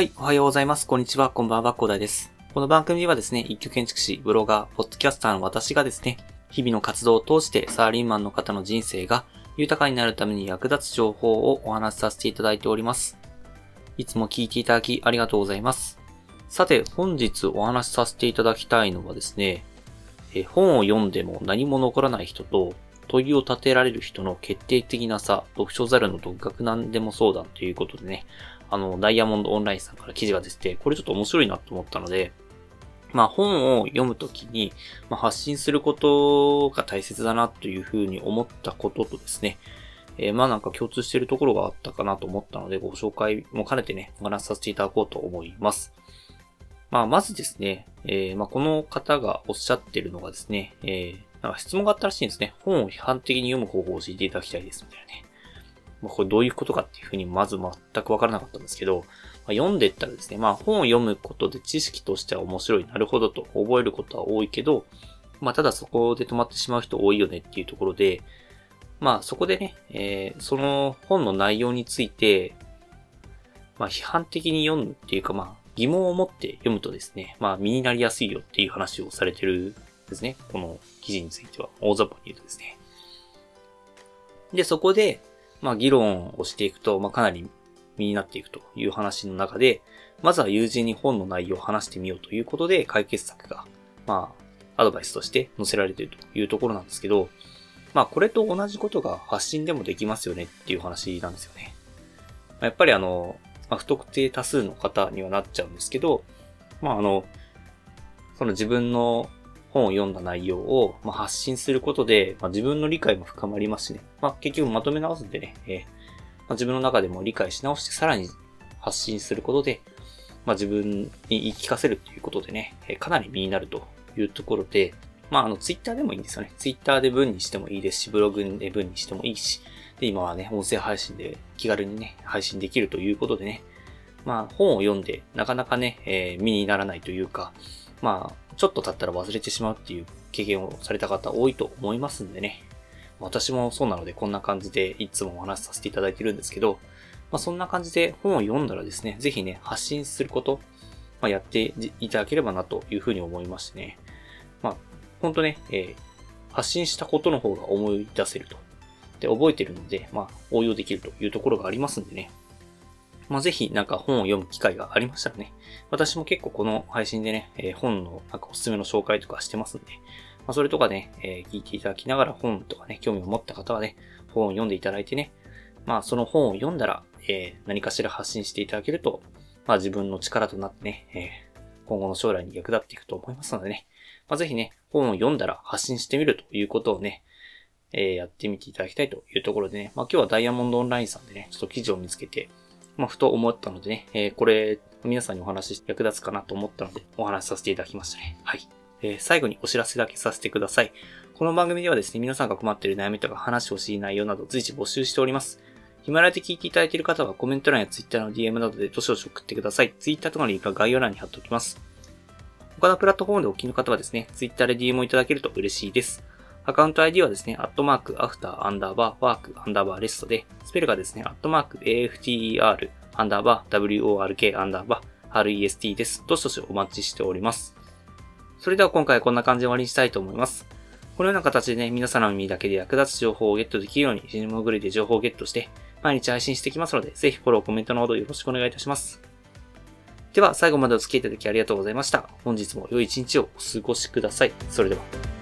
はい、おはようございます。こんにちは、こんばんは、コーダです。この番組はですね、一級建築士、ブロガー、ポッドキャスターの私がですね、日々の活動を通してサラリーマンの方の人生が豊かになるために役立つ情報をお話しさせていただいております。いつも聞いていただきありがとうございます。さて、本日お話しさせていただきたいのはですね、え本を読んでも何も残らない人と、問いを立てられる人の決定的な差、読書ザルの独学なんでも相談ということでね、あの、ダイヤモンドオンラインさんから記事が出てて、これちょっと面白いなと思ったので、まあ本を読むときに、まあ、発信することが大切だなというふうに思ったこととですね、えーまあなんか共通しているところがあったかなと思ったので、ご紹介も兼ねてね、お話しさせていただこうと思います。まあまずですね、えーまあこの方がおっしゃってるのがですね、えーなんか質問があったらしいんですね。本を批判的に読む方法を教えていただきたいです、みたいなね。まあ、これどういうことかっていうふうにまず全くわからなかったんですけど、まあ、読んでったらですね、まあ本を読むことで知識としては面白い、なるほどと覚えることは多いけど、まあただそこで止まってしまう人多いよねっていうところで、まあそこでね、えーその本の内容について、まあ批判的に読むっていうかまあ疑問を持って読むとですね、まあ身になりやすいよっていう話をされてるんですね。この記事については。大雑把に言うとですね。で、そこで、まあ議論をしていくと、まあかなり身になっていくという話の中で、まずは友人に本の内容を話してみようということで解決策が、まあ、アドバイスとして載せられているというところなんですけど、まあこれと同じことが発信でもできますよねっていう話なんですよね。やっぱりあの、まあ、不特定多数の方にはなっちゃうんですけど、まああの、その自分の本を読んだ内容を、ま、発信することで、ま、自分の理解も深まりますしね。まあ、結局まとめ直すんでね、えー。ま、自分の中でも理解し直してさらに発信することで、まあ、自分に言い聞かせるということでね、えかなり身になるというところで、まあ、あの、ツイッターでもいいんですよね。ツイッターで文にしてもいいですし、ブログで文にしてもいいし、で、今はね、音声配信で気軽にね、配信できるということでね、まあ、本を読んで、なかなかね、えー身にならないというか、まあ、ちょっと経ったら忘れてしまうっていう経験をされた方多いと思いますんでね。私もそうなのでこんな感じでいつもお話しさせていただいてるんですけど、まあそんな感じで本を読んだらですね、ぜひね、発信すること、まあやっていただければなというふうに思いましてね。まあ、ほんとね、えー発信したことの方が思い出せると。で、覚えてるので、まあ応用できるというところがありますんでね。まあ、ぜひなんか本を読む機会がありましたらね、私も結構この配信でね、えー本のなんかおすすめの紹介とかしてますんで、まあ、それとかね、えー聞いていただきながら本とかね、興味を持った方はね、本を読んでいただいてね、まあその本を読んだら、えー何かしら発信していただけると、まあ自分の力となってね、えー今後の将来に役立っていくと思いますのでね、まあぜひね、本を読んだら発信してみるということをね、えーやってみていただきたいというところでね、まあ今日はダイヤモンドオンラインさんでね、ちょっと記事を見つけて、まあ、ふと思ったのでね、えーこれ、皆さんにお話し役立つかなと思ったので、お話しさせていただきましたね。はい。えー最後にお知らせだけさせてください。この番組ではですね、皆さんが困っている悩みとか話してほしい内容など随時募集しております。ヒマラヤで聞いていただいている方はコメント欄や Twitter の DM などでどしどし送ってください。Twitter とかのリンクは概要欄に貼っておきます。他のプラットフォームでお聞きの方はですね、Twitter で DM をいただけると嬉しいです。アカウント ID はですね、アットマーク、アフター、アンダーバー、ワーク、アンダーバー、レストで、スペルがですね、アットマーク、AFTER、アンダーバー、WORK、アンダーバー、REST です。どしどしお待ちしております。それでは今回はこんな感じで終わりにしたいと思います。このような形でね、皆さんの耳だけで役立つ情報をゲットできるように、シネモグリで情報をゲットして、毎日配信していきますので、ぜひフォロー、コメントのほどよろしくお願いいたします。では、最後までお付き合いいただきありがとうございました。本日も良い一日をお過ごしください。それでは。